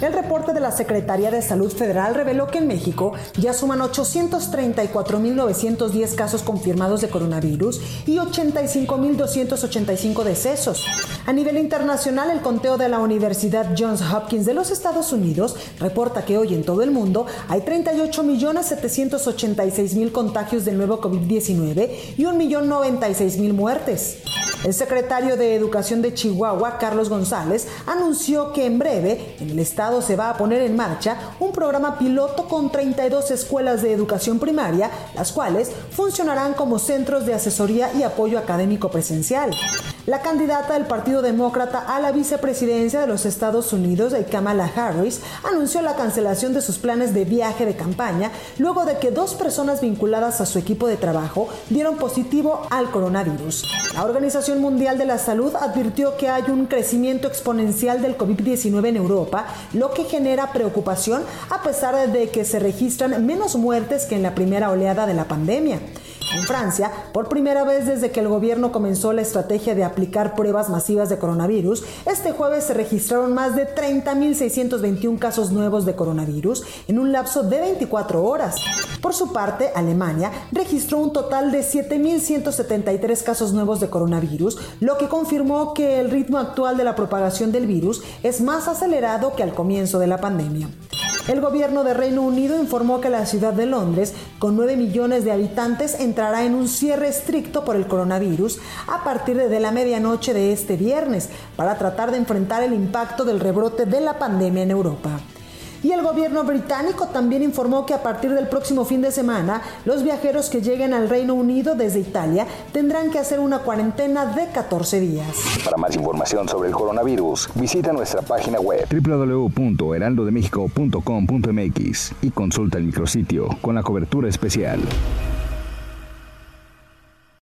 El reporte de la Secretaría de Salud Federal reveló que en México ya suman 834.910 casos confirmados de coronavirus y 85.285 decesos. A nivel internacional, el conteo de la Universidad Johns Hopkins de los Estados Unidos reporta que hoy en todo el mundo hay 38.786.000 contagios del nuevo COVID-19 y 1.096.000 muertes. El secretario de Educación de Chihuahua, Carlos González, anunció que en breve en el estado se va a poner en marcha un programa piloto con 32 escuelas de educación primaria, las cuales funcionarán como centros de asesoría y apoyo académico presencial. La candidata del Partido Demócrata a la vicepresidencia de los Estados Unidos, Kamala Harris, anunció la cancelación de sus planes de viaje de campaña luego de que dos personas vinculadas a su equipo de trabajo dieron positivo al coronavirus. La Organización Mundial de la Salud advirtió que hay un crecimiento exponencial del COVID-19 en Europa, lo que genera preocupación a pesar de que se registran menos muertes que en la primera oleada de la pandemia. En Francia, por primera vez desde que el gobierno comenzó la estrategia de aplicar pruebas masivas de coronavirus, este jueves se registraron más de 30.621 casos nuevos de coronavirus en un lapso de 24 horas. Por su parte, Alemania registró un total de 7.173 casos nuevos de coronavirus, lo que confirmó que el ritmo actual de la propagación del virus es más acelerado que al comienzo de la pandemia. El gobierno de Reino Unido informó que la ciudad de Londres, con 9 millones de habitantes, entrará en un cierre estricto por el coronavirus a partir de la medianoche de este viernes para tratar de enfrentar el impacto del rebrote de la pandemia en Europa. Y el gobierno británico también informó que a partir del próximo fin de semana, los viajeros que lleguen al Reino Unido desde Italia tendrán que hacer una cuarentena de 14 días. Para más información sobre el coronavirus, visita nuestra página web www.heraldodemexico.com.mx y consulta el micrositio con la cobertura especial.